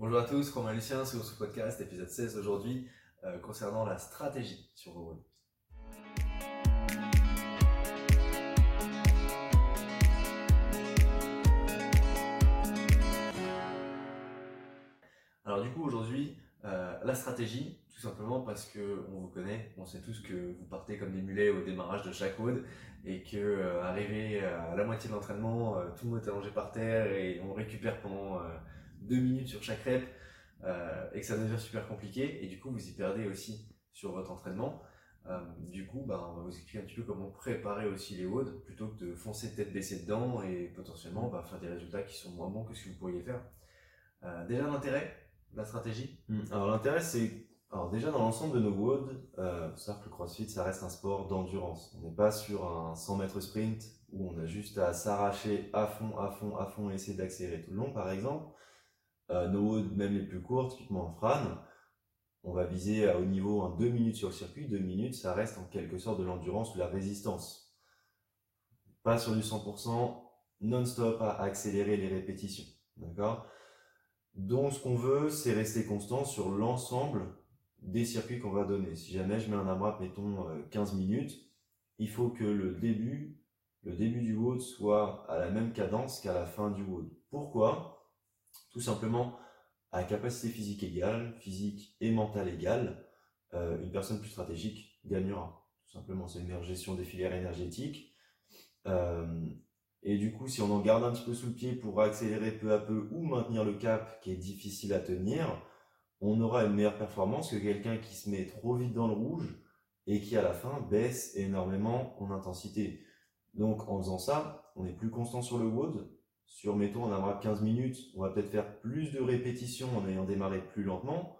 Bonjour à tous, Romain Lucien sur ce podcast, épisode 16 aujourd'hui, euh, concernant la stratégie sur vos routes. Alors du coup aujourd'hui, euh, la stratégie, tout simplement parce que on vous connaît, on sait tous que vous partez comme des mulets au démarrage de chaque road et que euh, arrivé à la moitié de l'entraînement, tout le monde est allongé par terre et on récupère pendant deux minutes sur chaque rep euh, et que ça devient super compliqué et du coup vous y perdez aussi sur votre entraînement. Euh, du coup, bah, on va vous expliquer un petit peu comment préparer aussi les WOD plutôt que de foncer tête baissée dedans et potentiellement bah, faire des résultats qui sont moins bons que ce que vous pourriez faire. Euh, déjà l'intérêt, la stratégie. Hmm. Alors l'intérêt c'est, alors déjà dans l'ensemble de nos WOD, euh, savoir que le CrossFit ça reste un sport d'endurance. On n'est pas sur un 100 mètres sprint où on a juste à s'arracher à fond, à fond, à fond et essayer d'accélérer tout le long par exemple. Euh, nos WOD même les plus courts, typiquement en Fran, on va viser à haut niveau en 2 minutes sur le circuit. 2 minutes ça reste en quelque sorte de l'endurance ou de la résistance. Pas sur du 100% non-stop à accélérer les répétitions. D'accord? Donc, ce qu'on veut, c'est rester constant sur l'ensemble des circuits qu'on va donner. Si jamais je mets un AMRAP, mettons, euh, 15 minutes, il faut que le début, le début du WOD soit à la même cadence qu'à la fin du WOD. Pourquoi? Tout simplement, à capacité physique égale, physique et mentale égale, euh, une personne plus stratégique gagnera. Tout simplement, c'est une gestion des filières énergétiques. Euh, et du coup, si on en garde un petit peu sous le pied pour accélérer peu à peu ou maintenir le cap qui est difficile à tenir, on aura une meilleure performance que quelqu'un qui se met trop vite dans le rouge et qui à la fin baisse énormément en intensité. Donc en faisant ça, on est plus constant sur le WOD. Sur, mettons, on aura 15 minutes, on va peut-être faire plus de répétitions en ayant démarré plus lentement,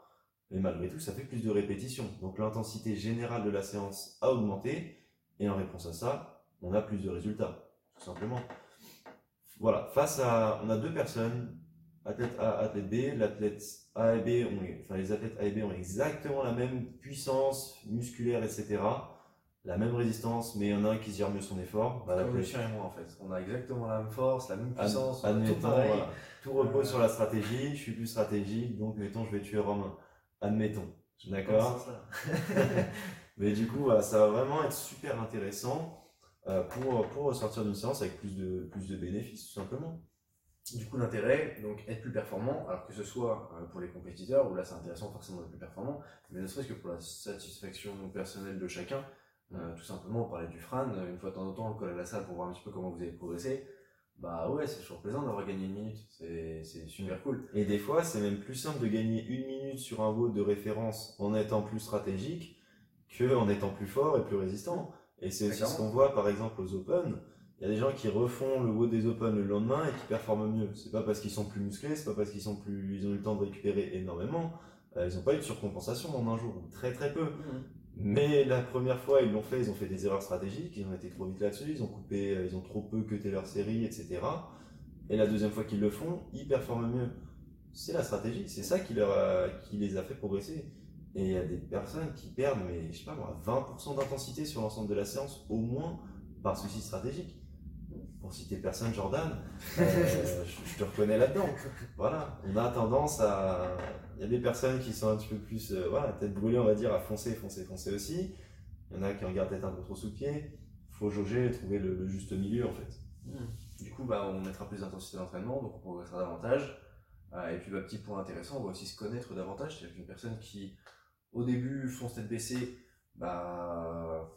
mais malgré tout, ça fait plus de répétitions. Donc l'intensité générale de la séance a augmenté, et en réponse à ça, on a plus de résultats tout simplement. Voilà, face à, on a deux personnes, athlète A, athlète B. L'athlète A et B, les athlètes A et B ont exactement la même puissance musculaire, etc. La même résistance, mais il y en a un qui gère mieux son effort. Bah, Comme le chien et moi en fait, on a exactement la même force, la même puissance, Ad, on tout admettons, pareil. voilà. Tout repose sur la stratégie. Je suis plus stratégique, donc mettons, je vais tuer Romain. Admettons. D'accord. Mais du coup, voilà, ça va vraiment être super intéressant euh, pour, pour sortir d'une séance avec plus de, plus de bénéfices, tout simplement. Du coup, l'intérêt, donc être plus performant, alors que ce soit euh, pour les compétiteurs, où là c'est intéressant forcément d'être plus performant, mais ne serait-ce que pour la satisfaction personnelle de chacun, euh, tout simplement, on parlait du Fran, une fois de temps en temps, on le colle à la salle pour voir un petit peu comment vous avez progressé. Bah ouais, c'est toujours plaisant d'avoir gagné une minute, c'est super cool. Et des fois, c'est même plus simple de gagner une minute sur un WOD de référence en étant plus stratégique que en étant plus fort et plus résistant. Et c'est aussi ce qu'on voit par exemple aux Open. Il y a des gens qui refont le WOD des Open le lendemain et qui performent mieux. C'est pas parce qu'ils sont plus musclés, c'est pas parce qu'ils sont plus, ils ont eu le temps de récupérer énormément. Euh, ils n'ont pas eu de surcompensation en un jour, ou très très peu. Mais la première fois, ils l'ont fait, ils ont fait des erreurs stratégiques, ils ont été trop vite là-dessus, ils ont coupé, euh, ils ont trop peu cuté leur série, etc. Et la deuxième fois qu'ils le font, ils performent mieux. C'est la stratégie, c'est ça qui, leur qui les a fait progresser. Et il y a des personnes qui perdent, mais je sais pas moi, 20% d'intensité sur l'ensemble de la séance, au moins par souci stratégique. Pour citer personne, Jordan, euh, je, je te reconnais là-dedans. Voilà, on a tendance à. Il y a des personnes qui sont un petit peu plus, euh, voilà, tête brûlée, on va dire, à foncer, foncer, foncer aussi. Il y en a qui regardent peut-être un peu trop sous le pied. Faut jauger trouver le, juste milieu, en fait. Du coup, bah, on mettra plus d'intensité d'entraînement, donc on progressera davantage. Euh, et puis, bah, petit point intéressant, on va aussi se connaître davantage. C'est-à-dire qu'une personne qui, au début, fonce tête baissée, bah,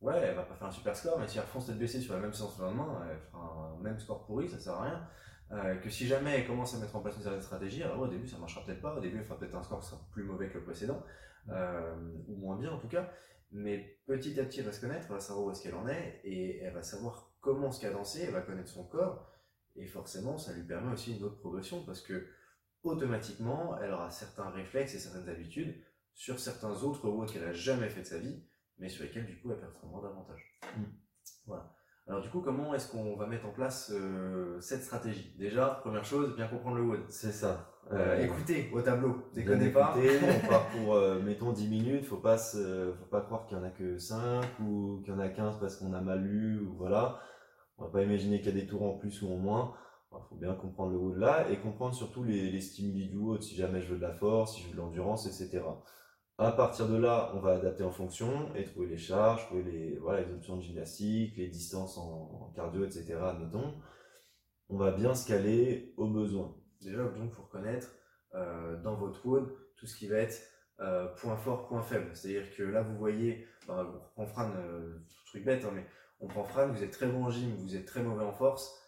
ouais, elle va pas faire un super score, mais si elle fonce tête baissée sur la même séance le lendemain, elle fera un même score pourri, ça sert à rien. Euh, que si jamais elle commence à mettre en place une certaine stratégie, alors au début ça marchera peut-être pas, au début elle fera peut-être un score qui sera plus mauvais que le précédent, euh, ou moins bien en tout cas, mais petit à petit elle va se connaître, elle va savoir où est-ce qu'elle en est, et elle va savoir comment se cadencer, elle va connaître son corps, et forcément ça lui permet aussi une autre progression, parce que automatiquement elle aura certains réflexes et certaines habitudes sur certains autres WOD qu'elle a jamais fait de sa vie, mais sur lesquels du coup elle performera davantage. Mm. Voilà. Alors du coup, comment est-ce qu'on va mettre en place euh, cette stratégie? Déjà, première chose, bien comprendre le WOD. C'est ça. Euh, écoutez au tableau, déconnez pas. écouter, on part pour, euh, mettons, 10 minutes, faut pas se, faut pas croire qu'il y en a que 5 ou qu'il y en a 15 parce qu'on a mal lu, ou voilà. On va pas imaginer qu'il y a des tours en plus ou en moins. Il faut bien comprendre le wood là et comprendre surtout les, les stimuli du wood, si jamais je veux de la force, si je veux de l'endurance, etc. À partir de là, on va adapter en fonction et trouver les charges, trouver les, voilà, les options de gymnastique, les distances en, cardio, etc. On va bien se caler aux besoins. Déjà, donc, faut reconnaître euh, dans votre wood tout ce qui va être euh, point fort, point faible. C'est-à-dire que là, vous voyez, on reprend Fran, euh, truc bête, hein, mais on prend Fran, vous êtes très bon en gym, vous êtes très mauvais en force,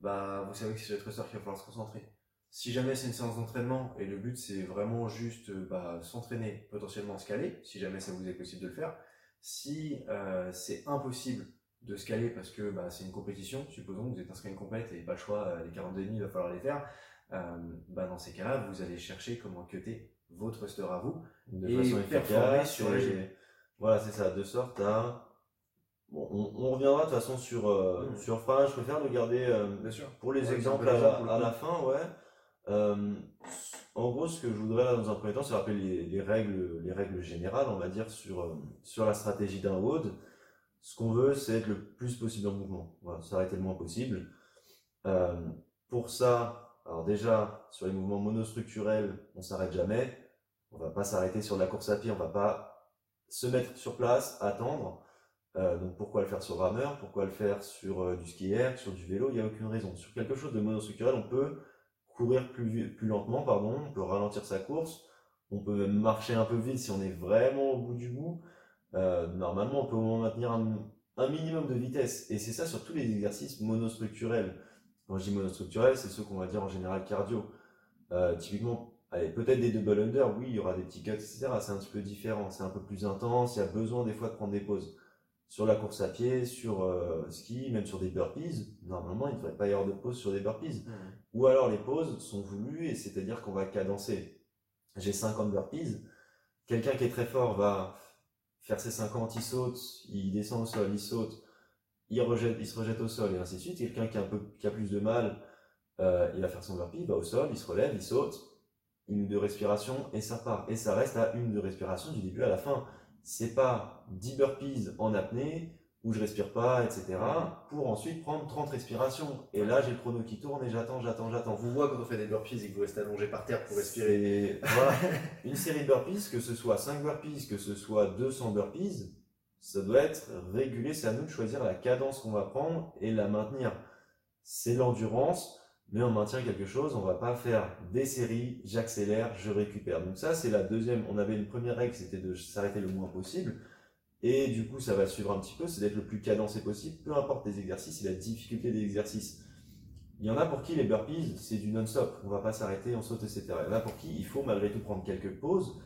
bah, vous savez que c'est votre sort qu'il va falloir se concentrer. Si jamais c'est une séance d'entraînement et le but c'est vraiment juste euh, bah, s'entraîner, potentiellement se caler, si jamais ça vous est possible de le faire, si euh, c'est impossible de se caler parce que bah, c'est une compétition, supposons que vous êtes inscrit à une compète et pas le choix, euh, les 42 il va falloir les faire, bah, dans ces cas-là, vous allez chercher comment cutter votre thruster à vous De et façon efficace. sur les et-. Voilà, c'est ça, de sorte à. Bon, on, on reviendra de toute façon sur, euh, Mm. sur. Je préfère le garder euh, Bien sûr. pour les Ouais, exemples à, à la fin, ouais. Euh, en gros, ce que je voudrais dans un premier temps, c'est rappeler les, les règles, les règles générales, on va dire, sur, euh, la stratégie d'un WOD. Ce qu'on veut, c'est être le plus possible en mouvement. Voilà, s'arrêter le moins possible. Euh, pour ça, alors déjà, sur les mouvements monostructurels, on s'arrête jamais. On va pas s'arrêter sur de la course à pied, on va pas se mettre sur place, attendre. Donc pourquoi le faire sur rameur? Pourquoi le faire sur du ski air, sur du vélo? Il n'y a aucune raison. Sur quelque chose de monostructurel, on peut courir plus, lentement, pardon, on peut ralentir sa course, on peut même marcher un peu vite si on est vraiment au bout du bout. Euh, normalement, on peut au moins maintenir un, minimum de vitesse. Et c'est ça sur tous les exercices monostructurels. Quand je dis monostructurels, c'est ceux qu'on va dire en général cardio. Euh, typiquement, allez, peut-être des double under, oui, il y aura des petits cuts, etc. C'est un petit peu différent, c'est un peu plus intense, il y a besoin des fois de prendre des pauses. Sur la course à pied, sur euh, ski, même sur des burpees, normalement, il ne devrait pas y avoir de pause sur des burpees. Mhm. Ou alors les pauses sont voulues, et c'est-à-dire qu'on va cadencer. J'ai 50 burpees, quelqu'un qui est très fort va faire ses 50, il saute, il descend au sol, il saute, il, rejette, il se rejette au sol, et ainsi de suite. Quelqu'un qui, a plus de mal, euh, il va faire son burpee, il va au sol, il se relève, il saute, une ou deux respirations, et ça part. Et ça reste à une ou deux respirations du début à la fin. C'est pas 10 burpees en apnée, où je respire pas, etc., pour ensuite prendre 30 respirations. Et là, j'ai le chrono qui tourne, et j'attends, j'attends, j'attends. Vous voit quand on fait des burpees et que vous restez allongé par terre pour respirer. Voilà. Une série de burpees, que ce soit 5 burpees, que ce soit 200 burpees, ça doit être régulé. C'est à nous de choisir la cadence qu'on va prendre et la maintenir. C'est l'endurance, mais on maintient quelque chose. On va pas faire des séries, j'accélère, je récupère. Donc ça, c'est la deuxième. On avait une première règle, c'était de s'arrêter le moins possible. Et du coup, ça va suivre un petit peu, c'est d'être le plus cadencé possible, peu importe les exercices et la difficulté des exercices. Il y en a pour qui les burpees, c'est du non-stop. On va pas s'arrêter, on saute, etc. Il y en a pour qui il faut malgré tout prendre quelques pauses,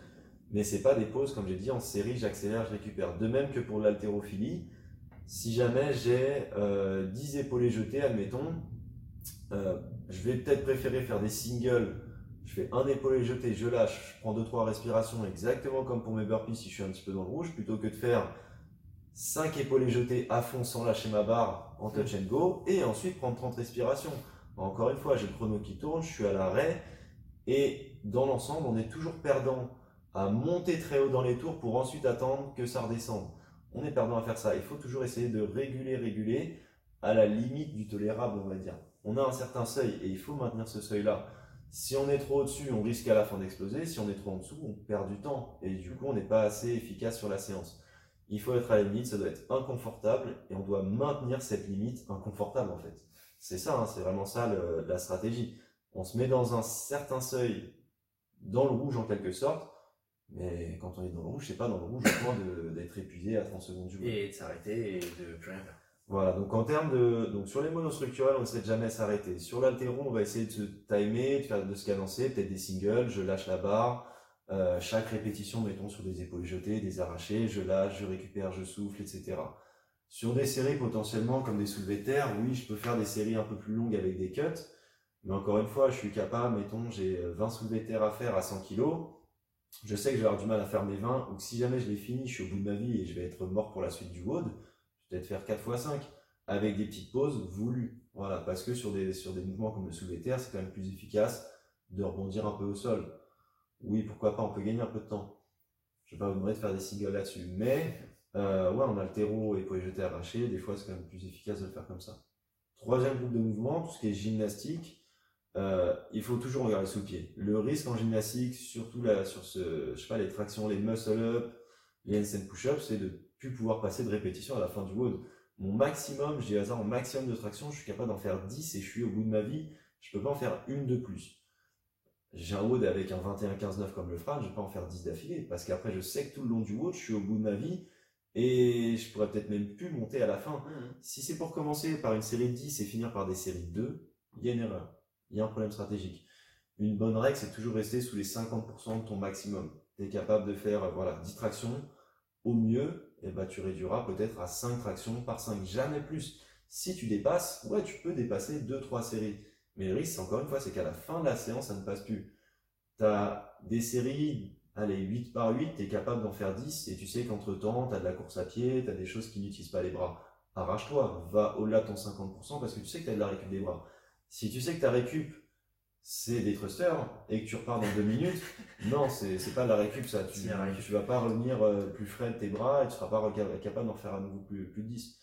mais c'est pas des pauses, comme j'ai dit, en série, j'accélère, je récupère. De même que pour l'haltérophilie, si jamais j'ai euh, 10 épaulés jetés, admettons, euh, je vais peut-être préférer faire des singles. Je fais un épaulé jeté, je lâche, je prends 2-3 respirations, exactement comme pour mes burpees si je suis un petit peu dans le rouge, plutôt que de faire 5 épaulés jetés à fond sans lâcher ma barre en touch and go, et ensuite prendre 30 respirations. Encore une fois, j'ai le chrono qui tourne, je suis à l'arrêt, et dans l'ensemble, on est toujours perdant à monter très haut dans les tours pour ensuite attendre que ça redescende. On est perdant à faire ça. Il faut toujours essayer de réguler, réguler à la limite du tolérable, on va dire. On a un certain seuil et il faut maintenir ce seuil-là. Si on est trop au-dessus, on risque à la fin d'exploser. Si on est trop en dessous, on perd du temps et du coup, on n'est pas assez efficace sur la séance. Il faut être à la limite, ça doit être inconfortable et on doit maintenir cette limite inconfortable en fait. C'est ça, hein, c'est vraiment ça la stratégie. On se met dans un certain seuil, dans le rouge en quelque sorte, mais quand on est dans le rouge, c'est pas dans le rouge au point d'être épuisé à 30 secondes du bout. Et de s'arrêter et de plus rien faire. Voilà, donc en termes de. Donc sur les monostructurels, on essaie de jamais s'arrêter. Sur l'altéro, on va essayer de se timer, de, faire, de se cadencer, peut-être des singles, je lâche la barre. Euh, chaque répétition, mettons sur des épaules jetées, des arrachés, je lâche, je récupère, je souffle, etc. Sur des séries potentiellement comme des soulevés de terre, oui, je peux faire des séries un peu plus longues avec des cuts. Mais encore une fois, je suis capable, mettons, j'ai 20 soulevés de terre à faire à 100 kg. Je sais que je vais avoir du mal à faire mes 20, ou que si jamais je les finis, je suis au bout de ma vie et je vais être mort pour la suite du WOD. Peut-être faire 4 x 5 avec des petites pauses voulues. Voilà, parce que sur des, sur des mouvements comme le soulevé terre, c'est quand même plus efficace de rebondir un peu au sol. Oui, pourquoi pas, on peut gagner un peu de temps. Je vais pas vous demander de faire des singles là-dessus, mais euh, ouais, en altéro et pour les jeter arrachés, des fois c'est quand même plus efficace de le faire comme ça. Troisième groupe de mouvements, tout ce qui est gymnastique, euh, il faut toujours regarder sous le pied. Le risque en gymnastique, surtout là, sur ce, je sais pas, les tractions, les muscle-up, les handstand push-up, c'est de plus pouvoir passer de répétition à la fin du WOD. Mon maximum, j'ai hasard en maximum de traction, je suis capable d'en faire 10 et je suis au bout de ma vie, je peux pas en faire une de plus. J'ai un WOD avec un 21-15-9 comme le Fran, je vais pas en faire 10 d'affilée, parce qu'après je sais que tout le long du WOD, je suis au bout de ma vie, et je pourrais peut-être même plus monter à la fin. Mhm. Si c'est pour commencer par une série de 10 et finir par des séries de 2, il y a une erreur. Il y a un problème stratégique. Une bonne règle, c'est toujours rester sous les 50% de ton maximum. Tu es capable de faire voilà, 10 tractions. Au mieux, ben, tu réduiras peut-être à 5 tractions par 5, jamais plus. Si tu dépasses, ouais, tu peux dépasser 2-3 séries. Mais le risque, encore une fois, c'est qu'à la fin de la séance, ça ne passe plus. Tu as des séries allez, 8 par 8, tu es capable d'en faire 10 et tu sais qu'entre temps, tu as de la course à pied, tu as des choses qui n'utilisent pas les bras. Arrache-toi, va au-delà de ton 50% parce que tu sais que tu as de la récup des bras. Si tu sais que ta récup, c'est des thrusters et que tu repars dans 2 minutes, non, c'est pas de la récup ça. Tu, tu vas pas revenir euh, plus frais de tes bras et tu seras pas capable d'en faire à nouveau plus, plus de 10.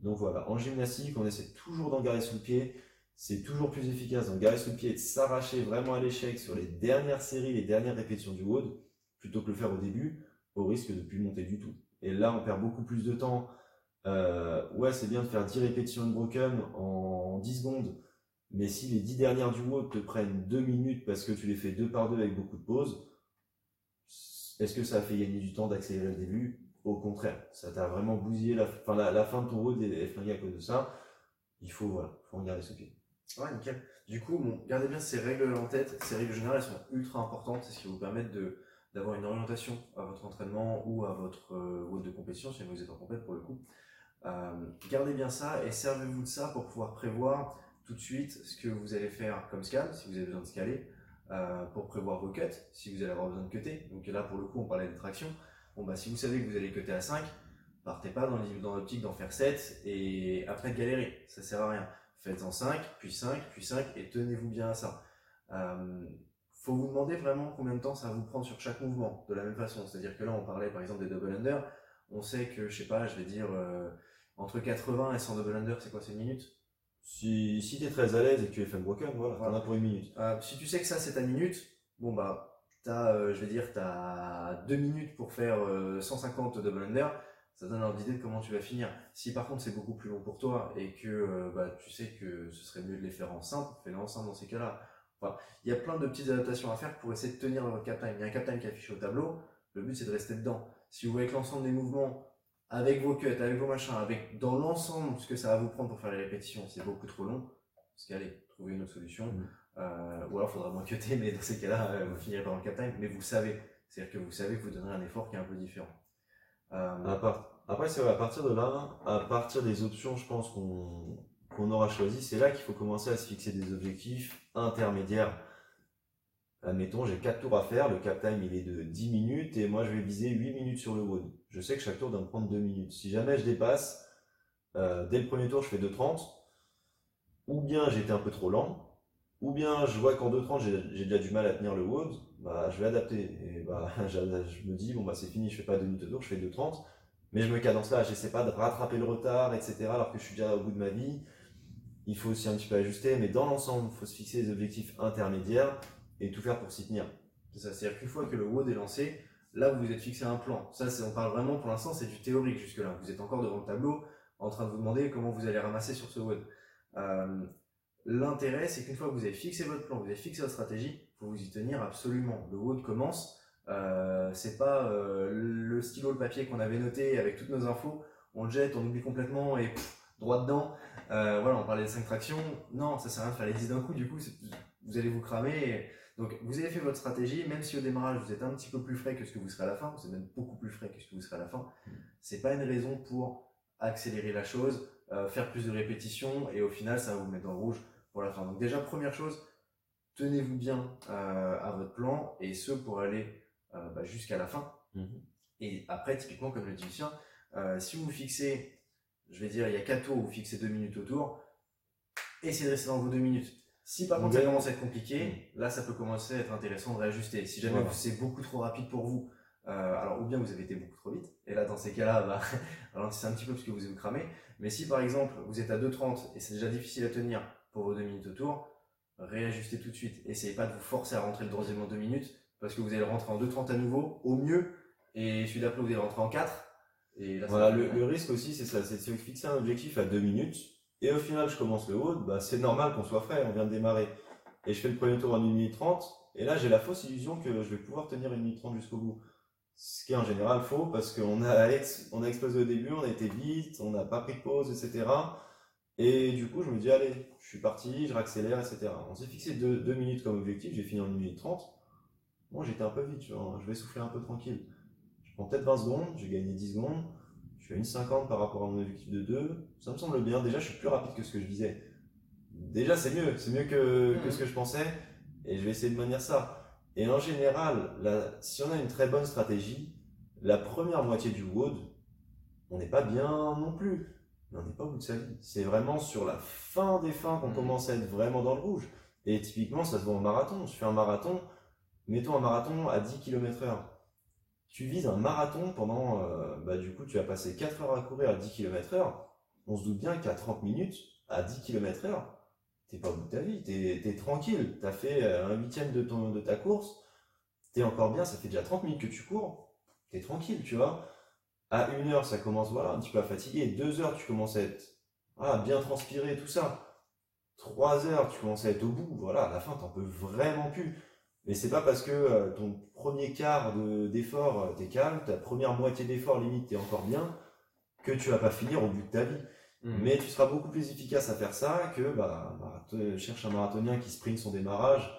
Donc voilà, en gymnastique, on essaie toujours d'en garer sous le pied. C'est toujours plus efficace d'en garer sous le pied et de s'arracher vraiment à l'échec sur les dernières séries, les dernières répétitions du WOD, plutôt que le faire au début, au risque de plus monter du tout. Et là, on perd beaucoup plus de temps. Euh, ouais, c'est bien de faire 10 répétitions de broken en 10 secondes, mais si les 10 dernières du WOD te prennent 2 minutes parce que tu les fais 2 par 2 avec beaucoup de pauses, est-ce que ça a fait gagner du temps d'accélérer le début? Au contraire, ça t'a vraiment bousillé la, fin de ton WOD est, est flinguée à cause de ça. Il faut, voilà, faut en garder sous pied. Ouais, nickel. Du coup, gardez bien ces règles en tête. Ces règles générales, sont ultra importantes. C'est ce qui vous permettent de d'avoir une orientation à votre entraînement ou à votre euh, WOD de compétition, si vous êtes en compète pour le coup. Euh, gardez bien ça et servez-vous de ça pour pouvoir prévoir tout de suite ce que vous allez faire comme scan, si vous avez besoin de scaler, euh, pour prévoir vos cuts, si vous allez avoir besoin de cutter. Donc là, pour le coup, on parlait de traction. Bon, bah, si vous savez que vous allez cutter à 5, partez pas dans l'optique d'en faire 7 et après de galérer. Ça sert à rien. Faites-en 5, puis 5, puis 5 et tenez-vous bien à ça. Euh, faut vous demander vraiment combien de temps ça vous prendre sur chaque mouvement, de la même façon. C'est-à-dire que là, on parlait par exemple des double under. On sait que, je sais pas, je vais dire euh, entre 80 et 100 double under, c'est quoi, c'est une minute? Si, si tu es très à l'aise et que tu es fan broken, voilà, t'en Voilà. as pour une minute. Euh, si tu sais que ça c'est ta minute, bon bah t'as, euh, je vais dire, t'as deux minutes pour faire euh, 150 double under, ça donne d'idée de comment tu vas finir. Si par contre c'est beaucoup plus long pour toi et que euh, bah, tu sais que ce serait mieux de les faire en simple, fais-les en simple dans ces cas-là. Enfin, il y a plein de petites adaptations à faire pour essayer de tenir votre cap time. Il y a un cap time qui est affiché au tableau, le but c'est de rester dedans. Si vous voyez que l'ensemble des mouvements, avec vos cuts, avec vos machins, avec dans l'ensemble ce que ça va vous prendre pour faire les répétitions, c'est beaucoup trop long, parce qu'allez, trouvez une autre solution. Mm. Euh, ou alors il faudra moins cutter, mais dans ces cas-là, euh, vous finirez par le cap time, mais vous savez. C'est-à-dire que vous savez que vous donnerez un effort qui est un peu différent. Euh, À part- Après, c'est vrai, à partir de là, à partir des options, je pense qu'on qu'on aura choisi, c'est là qu'il faut commencer à se fixer des objectifs intermédiaires. Admettons, j'ai 4 tours à faire, le cap time il est de 10 minutes et moi je vais viser 8 minutes sur le WOD. Je sais que chaque tour doit me prendre 2 minutes. Si jamais je dépasse, euh, dès le premier tour je fais 2.30, ou bien été un peu trop lent, ou bien je vois qu'en 2.30 j'ai déjà du mal à tenir le WOD, bah, je vais adapter. Bah, je je me dis, bon bah c'est fini, je fais pas 2 minutes de tour, je fais 2.30. Mais je me cadence là, j'essaie pas de rattraper le retard, etc. Alors que je suis déjà au bout de ma vie. Il faut aussi un petit peu ajuster, mais dans l'ensemble, il faut se fixer des objectifs intermédiaires et tout faire pour s'y tenir. C'est-à-dire qu'une fois que le WOD est lancé, là vous vous êtes fixé un plan. Ça, on parle vraiment pour l'instant, c'est du théorique jusque-là. Vous êtes encore devant le tableau en train de vous demander comment vous allez ramasser sur ce WOD. Euh, L'intérêt, c'est qu'une fois que vous avez fixé votre plan, vous avez fixé votre stratégie, faut vous y tenir absolument. Le WOD commence, euh, c'est pas euh, le stylo, le papier qu'on avait noté avec toutes nos infos, on le jette, on oublie complètement et droit dedans. Euh, voilà, on parlait de 5 tractions. Non, ça sert à rien de faire les 10 d'un coup, du coup, vous allez vous cramer. Donc, vous avez fait votre stratégie, même si au démarrage vous êtes un petit peu plus frais que ce que vous serez à la fin, vous êtes même beaucoup plus frais que ce que vous serez à la fin, c'est pas une raison pour accélérer la chose, euh, faire plus de répétitions et au final ça va vous mettre dans le rouge pour la fin. Donc, déjà, première chose, tenez-vous bien euh, à votre plan et ce pour aller euh, bah, jusqu'à la fin. Mhm. Et après, typiquement, comme le dit Lucien, si vous fixez, je vais dire, il y a 4 tours, vous fixez 2 minutes autour, essayez de rester dans vos 2 minutes. Si par contre ça commence à être compliqué, là ça peut commencer à être intéressant de réajuster. Si jamais Voilà. c'est beaucoup trop rapide pour vous, Euh, alors, ou bien vous avez été beaucoup trop vite, et là, dans ces cas-là, bah, ralentissez un petit peu parce que vous vous cramez. Mais si par exemple, vous êtes à 2,30 et c'est déjà difficile à tenir pour vos 2 minutes au tour, réajustez tout de suite. Essayez pas de vous forcer à rentrer le troisième en 2 minutes, parce que vous allez rentrer en 2,30 à nouveau, au mieux, et celui d'après, vous allez rentrer en 4. Et là, ça Voilà, le, risque aussi, c'est ça, c'est de se fixer un objectif à 2 minutes, et au final, je commence le haut, bah, c'est normal qu'on soit frais, on vient de démarrer. Et je fais le premier tour en 1 minute 30, et là, j'ai la fausse illusion que je vais pouvoir tenir 1 minute 30 jusqu'au bout. Ce qui est en général faux, parce qu'on a, on a explosé au début, on a été vite, on n'a pas pris de pause, etc. Et du coup, je me dis, allez, je suis parti, je raccélère, etc. On s'est fixé 2 minutes comme objectif, j'ai fini en 1 minute 30. Moi, j'étais un peu vite, je vais souffler un peu tranquille. Je prends peut-être 20 secondes, j'ai gagné 10 secondes. Je suis à une 50 par rapport à mon objectif de 2. Ça me semble bien. Déjà, je suis plus rapide que ce que je disais. Déjà, c'est mieux. C'est mieux que, que ce que je pensais. Et je vais essayer de manier ça. Et en général, la- si on a une très bonne stratégie, la première moitié du WOD, on n'est pas bien non plus. Mais on n'est pas au bout de sa vie. C'est vraiment sur la fin des fins qu'on Mhm. commence à être vraiment dans le rouge. Et typiquement, ça se voit en marathon. Je fais un marathon, mettons un marathon à 10 km heure tu vises un marathon pendant, euh, bah, du coup, tu vas passer 4 heures à courir à 10 km heure. On se doute bien qu'à 30 minutes, à 10 km heure, t'es pas au bout de ta vie, t'es, t'es tranquille. T'as fait euh, un huitième de, ton, de ta course, t'es encore bien, ça fait déjà 30 minutes que tu cours, t'es tranquille, tu vois. À 1 heure, ça commence, voilà, un petit peu à fatiguer. 2 heures, tu commences à être, bien transpiré, tout ça. 3 heures, tu commences à être au bout, voilà, à la fin, t'en peux vraiment plus. Mais c'est pas parce que euh, ton premier quart de- d'effort, euh, t'es calme, ta première moitié d'effort, limite, t'es encore bien, que tu vas pas finir au bout de ta vie. Mhm. Mais tu seras beaucoup plus efficace à faire ça que bah, marathon- cherche un marathonien qui sprint son démarrage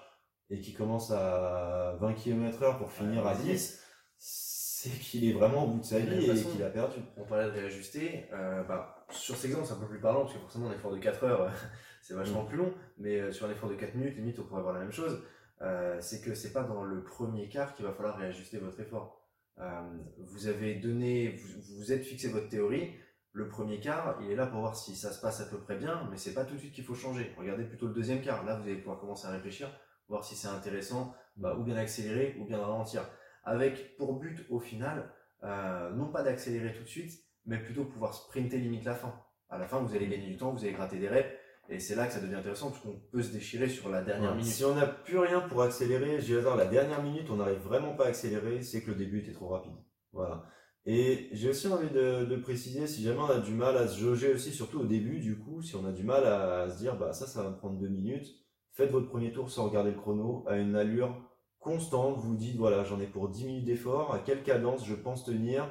et qui commence à 20 km heure pour finir Ouais, à vas-y. 10. C'est qu'il est vraiment au bout de sa De vie et qu'il a perdu. On parlait de réajuster. euh, bah, sur cet exemple, c'est un peu plus parlant parce que forcément, un effort de 4 heures, c'est vachement Mm. plus long. Mais euh, sur un effort de 4 minutes, limite, on pourrait avoir la même chose. Euh, c'est que c'est pas dans le premier quart qu'il va falloir réajuster votre effort. Euh, vous avez donné, vous vous êtes fixé votre théorie. Le premier quart, il est là pour voir si ça se passe à peu près bien, mais c'est pas tout de suite qu'il faut changer. Regardez plutôt le deuxième quart. Là, vous allez pouvoir commencer à réfléchir, voir si c'est intéressant, bah, ou bien accélérer, ou bien ralentir. Avec pour but, au final, euh, non pas d'accélérer tout de suite, mais plutôt pouvoir sprinter limite la fin. À la fin, vous allez gagner du temps, vous allez gratter des reps, et c'est là que ça devient intéressant, parce qu'on peut se déchirer sur la dernière Ouais. minute. Si on n'a plus rien pour accélérer, j'ai hasard, la dernière minute, on n'arrive vraiment pas à accélérer, c'est que le début était trop rapide. Voilà. Et j'ai aussi envie de, de préciser, si jamais on a du mal à se jauger aussi, surtout au début, du coup, si on a du mal à, se dire, bah ça, ça va me prendre deux minutes, faites votre premier tour sans regarder le chrono, à une allure constante, vous dites, voilà, j'en ai pour 10 minutes d'effort, à quelle cadence je pense tenir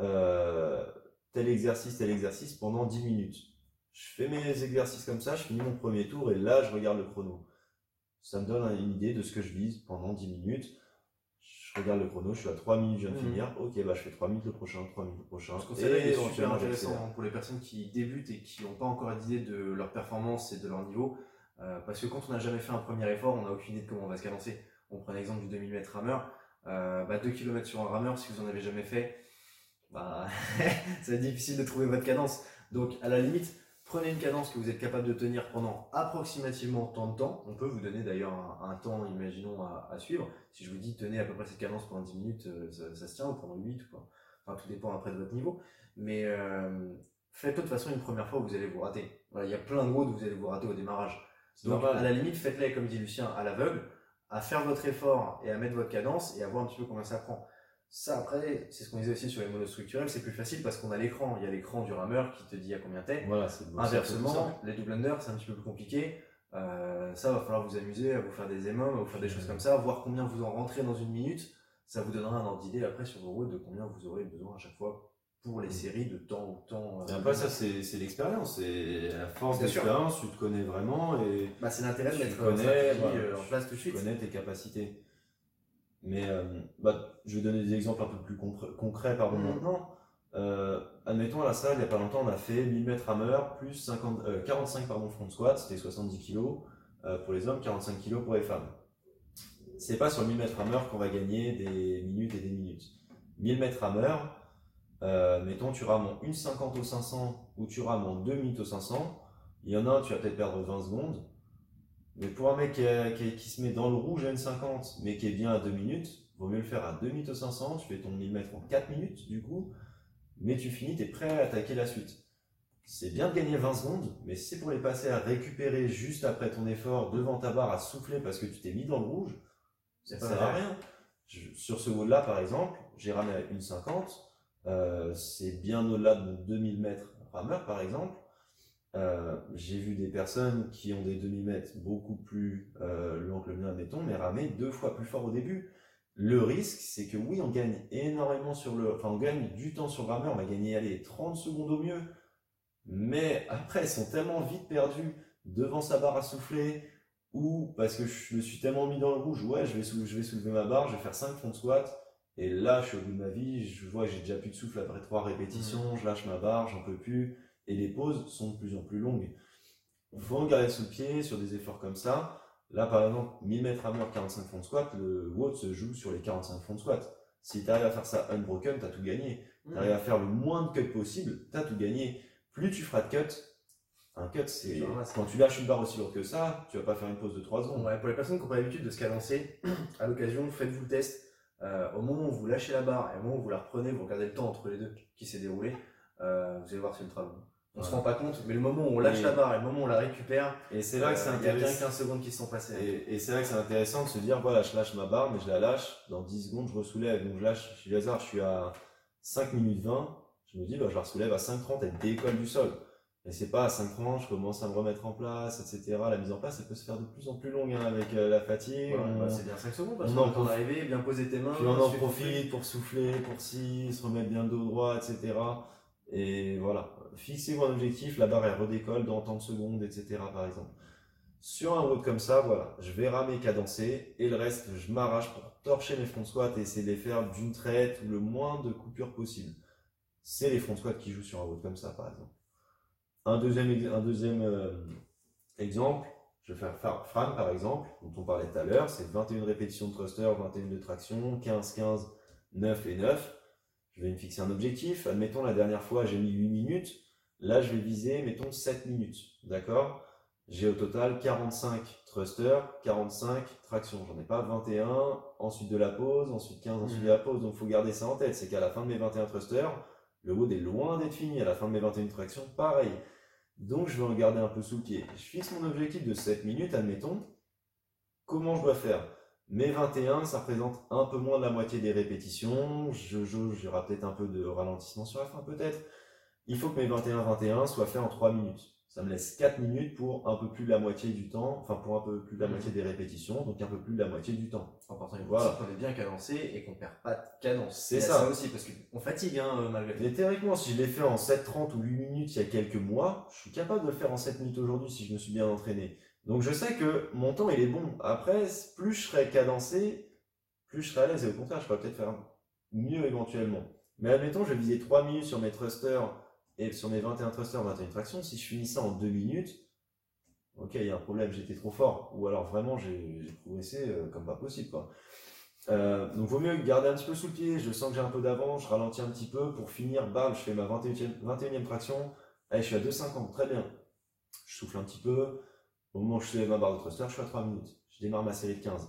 euh, tel exercice, tel exercice pendant 10 minutes? Je fais mes exercices comme ça, je finis mon premier tour, et là, je regarde le chrono ça me donne une idée de ce que je vise pendant 10 minutes. Je regarde le chrono, je suis à 3 minutes, je viens de Mhm. finir. Ok, bah je fais 3 minutes le prochain, 3 minutes le prochain. Ce conseil-là est super intéressant pour les personnes qui débutent et qui n'ont pas encore d'idée de leur performance et de leur niveau. Euh, parce que quand on n'a jamais fait un premier effort, on n'a aucune idée de comment on va se cadencer. On prend l'exemple du 2000 mètres rameur. Euh, bah, 2 km sur un rameur, si vous en avez jamais fait, bah, ça être difficile de trouver votre cadence. Donc, à la limite, prenez une cadence que vous êtes capable de tenir pendant approximativement tant de temps. On peut vous donner d'ailleurs un, un temps, imaginons, à, à suivre. Si je vous dis tenez à peu près cette cadence pendant 10 minutes, euh, ça, ça se tient, ou pendant 8 ou quoi. Enfin, tout dépend après de votre niveau. Mais euh, faites-le de toute façon une première fois où vous allez vous rater. Voilà, il y a plein de routes où vous allez vous rater au démarrage. Donc, normal. à la limite, faites-les, comme dit Lucien, à l'aveugle, à faire votre effort et à mettre votre cadence et à voir un petit peu combien ça prend. Ça, après, c'est ce qu'on disait aussi sur les monostructurels, c'est plus facile parce qu'on a l'écran. Il y a l'écran du rameur qui te dit à combien t'es. Voilà, c'est c'est Inversement, les double under, c'est un petit peu plus compliqué. Euh, ça, va falloir vous amuser à vous faire des émums, à vous faire des choses comme ça, voir combien vous en rentrez dans une minute. Ça vous donnera un ordre d'idée après sur vos routes de combien vous aurez besoin à chaque fois pour les séries de temps ou temps. Euh, après, ça, c'est c'est l'expérience. Et à force d'expérience, tu te connais vraiment et bah, c'est l'intérêt de tu mettre connais, stratégie voilà, euh, en place tout de tu suite. connais tes capacités. Mais euh, bah, je vais donner des exemples un peu plus concr- concrets pardon, Mhm. maintenant. Euh, admettons à la salle, il n'y a pas longtemps, on a fait 1000 mètres rameur plus 50, euh, 45 pardon, front squat, c'était 70 kg pour les hommes, 45 kg pour les femmes. C'est pas sur le 1000 mètres rameur qu'on va gagner des minutes et des minutes. 1000 mètres euh, mettons tu rames en 1,50 au 500 ou tu rames en 2 minutes au 500, il y en a un, tu vas peut-être perdre 20 secondes. Mais pour un mec qui, est- qui est- qui se met dans le rouge à 1,50 mais qui est bien à 2 minutes, vaut mieux le faire à 2 minutes au 500, tu fais ton 1000 mètres en 4 minutes du coup, mais tu finis, tu es prêt à attaquer la suite. C'est bien de gagner 20 secondes, mais si c'est pour les passer à récupérer juste après ton effort devant ta barre à souffler parce que tu t'es mis dans le rouge, ça sert à rien. sur ce wall là par exemple, j'ai ramé à 1,50, euh, c'est bien au-delà de 2000 mètres rameur par exemple. Euh, j'ai vu des personnes qui ont des demi-mètres beaucoup plus euh, longs que le mien, admettons, mais ramer deux fois plus fort au début. Le risque, c'est que oui, on gagne énormément sur le, enfin, on gagne du temps sur le rameur, on va gagner, allez, 30 secondes au mieux. Mais après, ils sont tellement vite perdus devant sa barre à souffler, ou parce que je me suis tellement mis dans le rouge, ouais, je vais, je vais soulever ma barre, je vais faire 5 front squats, et là, je suis au bout de ma vie, je vois que j'ai déjà plus de souffle après 3 répétitions, mmh. je lâche ma barre, j'en peux plus et les pauses sont de plus en plus longues. Il faut regarder sous le pied sur des efforts comme ça. Là, par exemple, 1000 mètres à mort, 45 fonds de squat, le WOD se joue sur les 45 fonds de squat. Si tu arrives à faire ça unbroken, tu as tout gagné. Tu arrives à faire le moins de cuts possible, tu as tout gagné. Plus tu feras de cuts, un cut, c'est quand tu lâches une barre aussi lourde que ça, tu vas pas faire une pause de 3 secondes. pour les personnes qui n'ont pas l'habitude de se cadencer, à l'occasion, faites-vous le test. Euh, au moment où vous lâchez la barre et au moment où vous la reprenez, vous regardez le temps entre les deux qui s'est déroulé, euh, vous allez voir c'est ultra long. On se rend pas compte, mais le moment où on lâche la barre et le moment où on la récupère, et c'est là que c'est intéressant. Euh, il y a bien 15 secondes qui se sont passées. Et, c'est là que c'est intéressant de se dire voilà, je lâche ma barre, mais je la lâche, dans 10 secondes, je ressoulève. Donc je lâche, je suis hasard, je suis à 5 minutes 20, je me dis bah, je la soulève à 5.30, elle décolle du sol. Et c'est pas à 5.30, je commence à me remettre en place, etc. La mise en place, elle peut se faire de plus en plus longue hein, avec euh, la fatigue. Bah, c'est bien 5 secondes, parce qu'on est arrivé, bien poser tes mains. Puis on en profite pour souffler, pour si, se remettre bien le dos droit, etc. Et voilà, fixez-vous un objectif, la barre elle redécolle dans tant de secondes, etc. par exemple. Sur un road comme ça, voilà, je vais ramer, cadencer, et le reste, je m'arrache pour torcher mes front squats et essayer de les faire d'une traite ou le moins de coupures possible. C'est les front squats qui jouent sur un road comme ça, par exemple. Un deuxième, un deuxième euh, exemple, je vais faire Fran par exemple, dont on parlait tout à l'heure, c'est 21 répétitions de thruster, 21 de traction, 15, 15, 9 et 9 je vais me fixer un objectif. Admettons, la dernière fois, j'ai mis 8 minutes. Là, je vais viser, mettons, 7 minutes. D'accord? J'ai au total 45 thrusters, 45 tractions. J'en ai pas 21. Ensuite de la pause, ensuite 15, ensuite de la pause. Donc, il faut garder ça en tête. C'est qu'à la fin de mes 21 thrusters, le WOD est loin d'être fini. À la fin de mes 21 tractions, pareil. Donc, je vais regarder un peu sous le pied. Je fixe mon objectif de 7 minutes, admettons. Comment je dois faire? Mes 21, ça représente un peu moins de la moitié des répétitions. Je peut-être un peu de ralentissement sur la fin, peut-être. Il faut que mes 21-21 soient faits en 3 minutes. Ça me laisse 4 minutes pour un peu plus de la moitié du temps, enfin pour un peu plus de la mmh. moitié des répétitions, donc un peu plus de la moitié du temps. Important, voilà. qu'on est bien cadencé et qu'on perd pas de cadence. C'est ça. aussi, parce qu'on fatigue hein, malgré tout. Mais théoriquement, si je l'ai fait en 7-30 ou 8 minutes il y a quelques mois, je suis capable de le faire en 7 minutes aujourd'hui si je me suis bien entraîné. Donc je sais que mon temps il est bon. Après, plus je serai cadencé, plus je serai à l'aise. Et au contraire, je pourrais peut-être faire mieux éventuellement. Mais admettons, je vais viser 3 minutes sur mes thrusters et sur mes 21 thrusters, 21 tractions. Si je finis ça en 2 minutes, ok, il y a un problème, j'étais trop fort. Ou alors vraiment, j'ai progressé euh, comme pas possible. Quoi. Euh, donc vaut mieux garder un petit peu sous le pied. Je sens que j'ai un peu d'avance, je ralentis un petit peu. Pour finir, bam, je fais ma 21e, 21e traction. Allez, je suis à 2,50, très bien. Je souffle un petit peu. Au moment où je soulève ma barre de thruster, je suis à 3 minutes. Je démarre ma série de 15.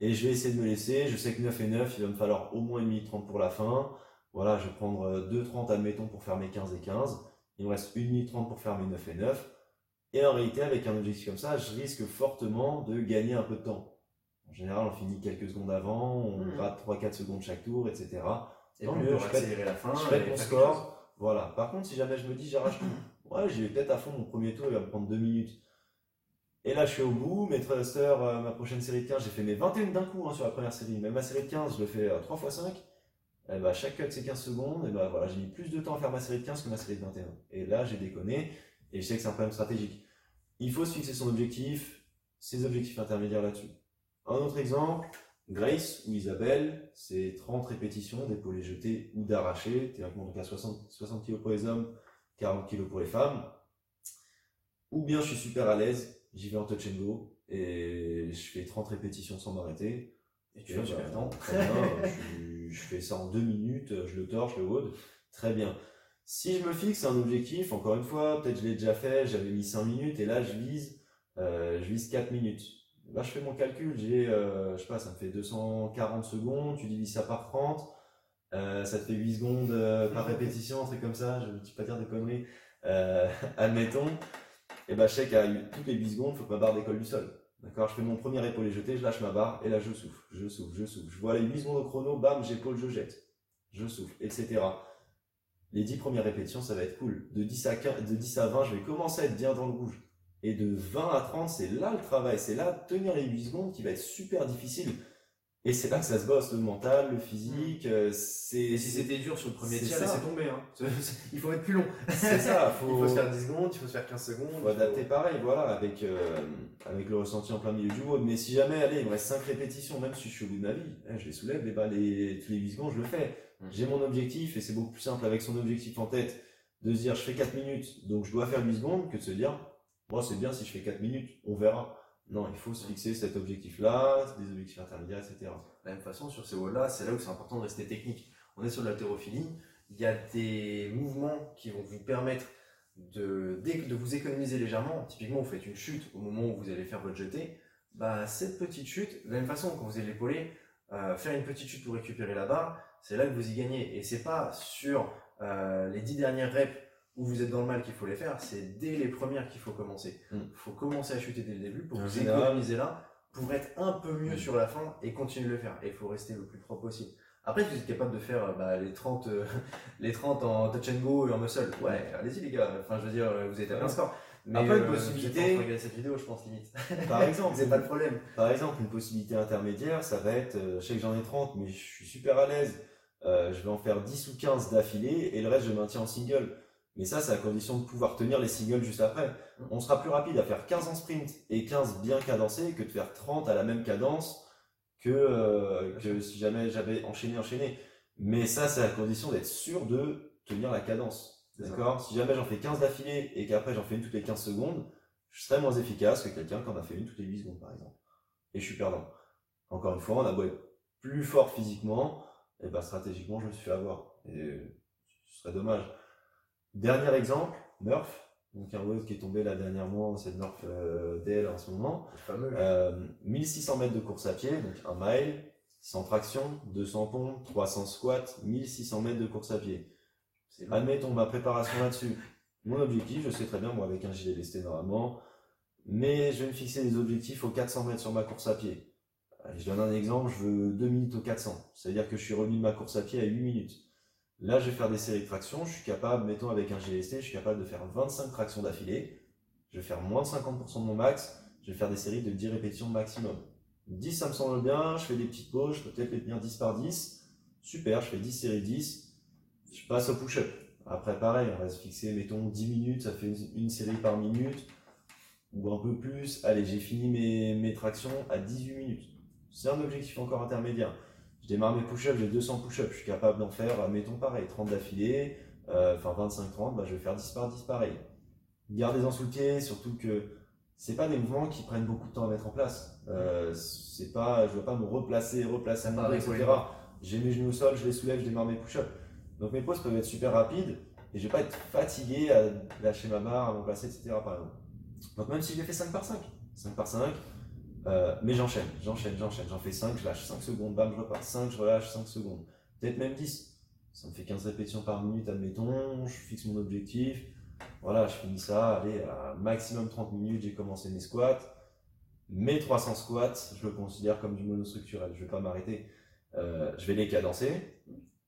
Et je vais essayer de me laisser. Je sais que 9 et 9, il va me falloir au moins 1 minute 30 pour la fin. Voilà, je vais prendre 2,30 admettons pour faire mes 15 et 15. Il me reste 1 minute 30 pour faire mes 9 et 9. Et en réalité, avec un objectif comme ça, je risque fortement de gagner un peu de temps. En général, on finit quelques secondes avant, on mmh. rate 3-4 secondes chaque tour, etc. Et Tant mieux, je fais, la fin, je fais mon score. Voilà. Par contre, si jamais je me dis j'arrache tout, ouais, j'y vais peut-être à fond mon premier tour, il va me prendre 2 minutes. Et là, je suis au bout. Mes thrusters, euh, ma prochaine série de 15, j'ai fait mes 21 d'un coup hein, sur la première série. Même ma série de 15, je le fais 3 x 5. Et bah, chaque cut, c'est 15 secondes. Et bah, voilà, j'ai mis plus de temps à faire ma série de 15 que ma série de 21. Et là, j'ai déconné. Et je sais que c'est un problème stratégique. Il faut se fixer son objectif, ses objectifs intermédiaires là-dessus. Un autre exemple, Grace ou Isabelle, c'est 30 répétitions d'épaulés jetés ou d'arrachés, théoriquement donc à 60, 60 kg pour les hommes, 40 kg pour les femmes. Ou bien je suis super à l'aise, j'y vais en touch and go et je fais 30 répétitions sans m'arrêter. Et tu fais temps. Très bien, je, fais ça en deux minutes, je le torche, le wood. Très bien. Si je me fixe un objectif, encore une fois, peut-être je l'ai déjà fait, j'avais mis 5 minutes et là je vise, euh, je vise 4 minutes. Là, je fais mon calcul, j'ai, euh, je sais pas, ça me fait 240 secondes, tu divises ça par 30, euh, ça te fait 8 secondes euh, par répétition, un truc comme ça, je ne vais pas dire des conneries. Admettons, et ben je sais qu'à toutes les 8 secondes, il faut que ma barre décolle du sol. D'accord Je fais mon premier épaulé jeté, je lâche ma barre, et là je souffle, je souffle, je souffle. Je vois les 8 secondes au chrono, bam, j'épaule, je jette. Je souffle, etc. Les 10 premières répétitions, ça va être cool. De 10 à, 15, de 10 à 20, je vais commencer à être bien dans le rouge. Et de 20 à 30, c'est là le travail. C'est là tenir les 8 secondes qui va être super difficile. Et c'est là que ça se bosse, le mental, le physique. euh, C'est Et si c'était dur sur le premier C'est tiers, laissez tomber. Hein. Il faut être plus long. c'est ça, faut, Il faut se faire 10 secondes, il faut se faire 15 secondes. faut adapter pareil, voilà, avec, euh, avec le ressenti en plein milieu du WOD. Mais si jamais, allez, il me reste 5 répétitions, même si je suis au bout de ma vie, hein, je les soulève, les balles, les, tous les 8 secondes, je le fais. Mm. J'ai mon objectif et c'est beaucoup plus simple avec son objectif en tête de se dire je fais 4 minutes, donc je dois faire 8 secondes, que de se dire moi c'est bien si je fais 4 minutes, on verra. Non, il faut se fixer cet objectif-là, des objectifs intermédiaires, etc. De la même façon, sur ces walls-là, c'est là où c'est important de rester technique. On est sur de l'haltérophilie. Il y a des mouvements qui vont vous permettre de, de vous économiser légèrement. Typiquement, vous faites une chute au moment où vous allez faire votre jeté. Bah, cette petite chute, de la même façon, quand vous allez l'épauler, euh, faire une petite chute pour récupérer la barre, c'est là que vous y gagnez. Et c'est pas sur euh, les 10 dernières reps où vous êtes dans le mal qu'il faut les faire, c'est dès les premières qu'il faut commencer. Il Mm. faut commencer à chuter dès le début pour vous économiser là, pour être un peu mieux Mm. sur la fin et continuer de le faire. Et il faut rester le plus propre possible. Après, si vous êtes capable de faire euh, bah, les, 30, euh, les 30 en touch and go et en muscle, ouais, allez-y les gars. Enfin, je veux dire, vous avez tapé un score. Mais Après, une euh, possibilité- êtes regarder cette vidéo, je pense, limite. Par exemple, c'est pas le problème. Par exemple, une possibilité intermédiaire, ça va être, euh, je sais que j'en ai 30, mais je suis super à l'aise, euh, je vais en faire 10 ou 15 d'affilée, et le reste, je maintiens en single. Mais ça, c'est à condition de pouvoir tenir les singles juste après. On sera plus rapide à faire 15 en sprint et 15 bien cadencés que de faire 30 à la même cadence que, euh, que si jamais j'avais enchaîné, enchaîné. Mais ça, c'est à condition d'être sûr de tenir la cadence. D'accord? Si jamais j'en fais 15 d'affilée et qu'après j'en fais une toutes les 15 secondes, je serai moins efficace que quelqu'un qui en a fait une toutes les 8 secondes, par exemple. Et je suis perdant. Encore une fois, on a beau être plus fort physiquement, et ben stratégiquement, je me suis fait avoir. Et ce serait dommage. Dernier exemple, Murph. Donc un WOD qui est tombé là dernièrement, c'est le Murph euh, DL en ce moment. Le fameux. Euh, 1600 mètres de course à pied, donc un mile, 100 tractions, 200 pompes, 300 squats, 1600 mètres de course à pied. Admettons ma préparation là-dessus. Mon objectif, je sais très bien, moi avec un gilet lesté normalement, mais je vais me fixer des objectifs aux 400 mètres sur ma course à pied. Je donne un exemple, je veux 2 minutes aux 400. C'est-à-dire que je suis revenu de ma course à pied à 8 minutes. Là, je vais faire des séries de tractions. Je suis capable, mettons avec un GST, je suis capable de faire 25 tractions d'affilée. Je vais faire moins de 50% de mon max. Je vais faire des séries de 10 répétitions maximum. 10, ça me semble bien. Je fais des petites pauses. Je peux peut-être les tenir 10 par 10. Super, je fais 10 séries 10. Je passe au push-up. Après, pareil, on va se fixer, mettons 10 minutes. Ça fait une, série par minute. Ou un peu plus. Allez, j'ai fini mes tractions à 18 minutes. C'est un objectif encore intermédiaire. Je démarre mes push-ups, j'ai 200 push-ups, je suis capable d'en faire, euh, mettons pareil, 30 d'affilée, euh, enfin 25-30, bah, je vais faire 10 par 10 pareil. Gardez-en sous le pied, surtout que c'est pas des mouvements qui prennent beaucoup de temps à mettre en place. Euh, c'est pas, je dois pas me replacer, replacer à mon Pareil, etc. J'ai mes genoux au sol, je les soulève, je démarre mes push-ups. Donc mes pauses peuvent être super rapides et je vais pas être fatigué à lâcher ma barre, à me placer, etc. par exemple. Donc même si les fais 5 par 5, 5 par 5, euh, mais j'enchaîne, j'enchaîne, j'enchaîne, j'en fais 5, je lâche 5 secondes, bam, je repars, 5, je relâche 5 secondes, peut-être même 10. Ça me fait 15 répétitions par minute, admettons, je fixe mon objectif, voilà, je finis ça, allez, à maximum 30 minutes, j'ai commencé mes squats. Mes 300 squats, je le considère comme du monostructurel, je vais pas m'arrêter. Euh, je vais les cadencer,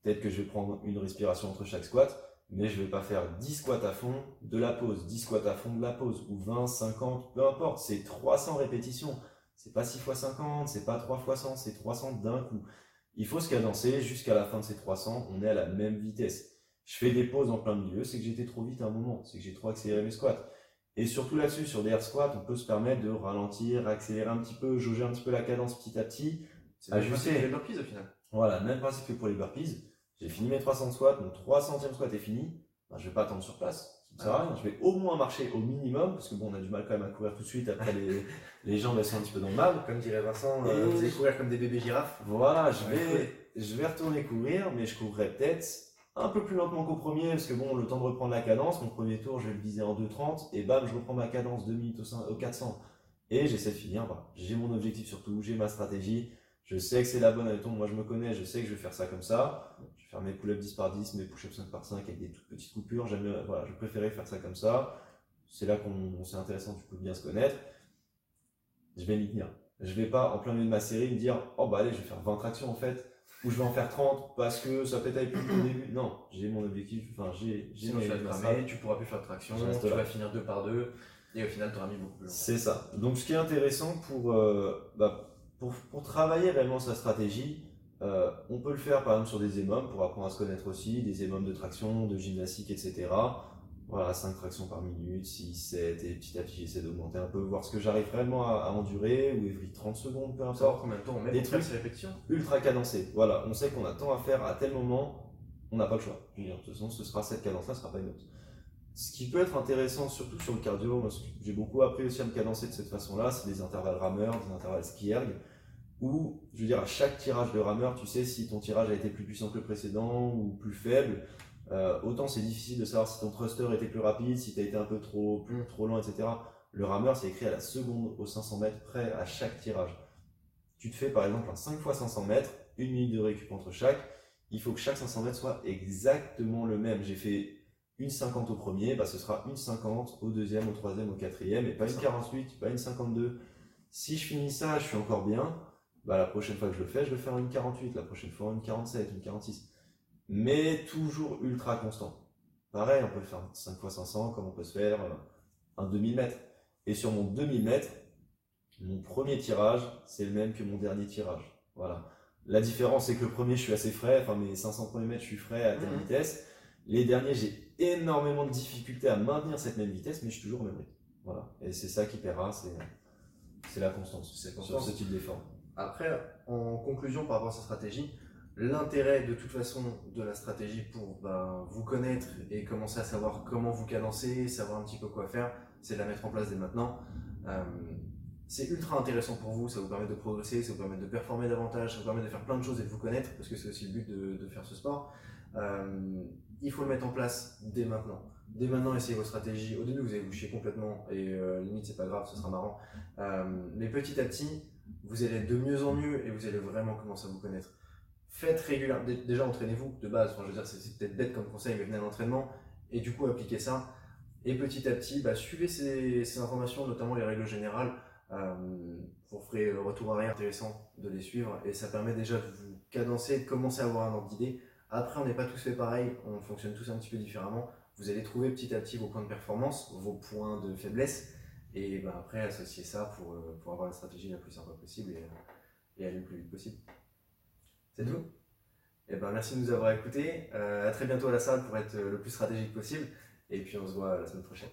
peut-être que je vais prendre une respiration entre chaque squat, mais je vais pas faire 10 squats à fond, de la pause, 10 squats à fond, de la pause, ou 20, 50, peu importe, c'est 300 répétitions. C'est pas 6 x 50, c'est pas 3 x 100, c'est 300 d'un coup. Il faut se cadencer jusqu'à la fin de ces 300, on est à la même vitesse. Je fais des pauses en plein milieu, c'est que j'étais trop vite à un moment, c'est que j'ai trop accéléré mes squats. Et surtout là-dessus, sur des air squats, on peut se permettre de ralentir, accélérer un petit peu, jauger un petit peu la cadence petit à petit. C'est le burpees au final. Voilà, même principe que pour les burpees. J'ai fini mes 300 squats, mon 300e squat est fini. Ben, je vais pas attendre sur place. Ça me sert à rien. Je vais au moins marcher au minimum, parce que bon, on a du mal quand même à courir tout de suite. Après, les, les jambes elles sont un petit peu dans le mal. Comme dirait Vincent, euh, vous allez courir comme des bébés girafes. Voilà, je vais, je vais retourner courir, mais je courrai peut-être un peu plus lentement qu'au premier, parce que bon, le temps de reprendre la cadence, mon premier tour, je vais le viser en 2.30, et bam, je reprends ma cadence 2 minutes au, cin- au 400. Et j'essaie de finir, bah, j'ai mon objectif surtout, j'ai ma stratégie, je sais que c'est la bonne, admettons, moi je me connais, je sais que je vais faire ça comme ça, je vais faire mes pull-ups 10 par 10, mes push-ups 5 par 5 avec des toutes petites coupures, j'aime, voilà, je préférais faire ça comme ça, c'est là qu'on c'est intéressant du coup de bien se connaître, je vais m'y tenir. Je vais pas en plein milieu de ma série me dire, oh bah allez, je vais faire 20 tractions en fait, ou je vais en faire 30 parce que ça peut être plus au début. Non, j'ai mon objectif, enfin j'ai j'ai tu cramer, tu pourras plus faire de traction, tu vas finir deux par deux et au final tu auras mis beaucoup plus C'est ça. Donc ce qui est intéressant pour, euh, bah, pour, pour, travailler réellement sa stratégie, euh, on peut le faire par exemple sur des émums pour apprendre à se connaître aussi, des émums de traction, de gymnastique, etc. Voilà, 5 tractions par minute, 6, 7, et petit à petit j'essaie d'augmenter un peu, voir ce que j'arrive réellement à, endurer, ou every 30 secondes, peu importe. combien de temps on met des trucs répétitions ultra cadencés. Voilà, on sait qu'on a tant à faire à tel moment, on n'a pas le choix. de toute façon, ce sera cette cadence-là, ce sera pas une autre. Ce qui peut être intéressant, surtout sur le cardio, j'ai beaucoup appris aussi à me cadencer de cette façon-là, c'est des intervalles rameurs, des intervalles ski erg, où, je veux dire, à chaque tirage de rameur, tu sais si ton tirage a été plus puissant que le précédent ou plus faible. Euh, autant c'est difficile de savoir si ton thruster était plus rapide, si tu as été un peu trop, plus, trop loin, etc. Le rameur, c'est écrit à la seconde aux 500 mètres près à chaque tirage. Tu te fais par exemple un 5 x 500 mètres, une minute de récup entre chaque. Il faut que chaque 500 mètres soit exactement le même. J'ai fait une 50 au premier, bah, ce sera une 50 au deuxième, au troisième, au quatrième, et pas une 48, pas une 52. Si je finis ça, je suis encore bien, bah, la prochaine fois que je le fais, je vais faire une 48, la prochaine fois une 47, une 46. Mais toujours ultra constant. Pareil, on peut faire 5 x 500 comme on peut se faire un 2000 mètres. Et sur mon 2000 mètres, mon premier tirage, c'est le même que mon dernier tirage. Voilà. La différence, c'est que le premier, je suis assez frais, enfin mes 500 premiers mètres, je suis frais à telle mhm. vitesse. Les derniers, j'ai énormément de difficultés à maintenir cette même vitesse, mais je suis toujours au même rythme. Voilà. Et c'est ça qui paiera, c'est la constance sur ce type d'effort. Après, en conclusion par rapport à sa stratégie, l'intérêt de toute façon de la stratégie pour ben, vous connaître et commencer à savoir comment vous cadencer, savoir un petit peu quoi faire, c'est de la mettre en place dès maintenant. Euh, c'est ultra intéressant pour vous, ça vous permet de progresser, ça vous permet de performer davantage, ça vous permet de faire plein de choses et de vous connaître, parce que c'est aussi le but de, de faire ce sport. Euh, il faut le mettre en place dès maintenant. Dès maintenant, essayez vos stratégies. Au début, vous allez vous chier complètement et euh, limite, c'est pas grave, ce sera marrant. Euh, mais petit à petit, vous allez être de mieux en mieux et vous allez vraiment commencer à vous connaître. Faites régulièrement. Déjà, entraînez-vous de base. Enfin, je veux dire, c'est peut-être bête comme conseil, mais venez à l'entraînement et du coup, appliquez ça. Et petit à petit, bah, suivez ces, informations, notamment les règles générales. Vous ferez le retour arrière intéressant de les suivre et ça permet déjà de vous cadencer, de commencer à avoir un ordre d'idée après, on n'est pas tous fait pareil, on fonctionne tous un petit peu différemment. Vous allez trouver petit à petit vos points de performance, vos points de faiblesse, et ben après associer ça pour, euh, pour avoir la stratégie la plus simple possible et, et aller le plus vite possible. C'est tout? Et eh ben, Merci de nous avoir écoutés. Euh, à très bientôt à la salle pour être le plus stratégique possible. Et puis on se voit la semaine prochaine.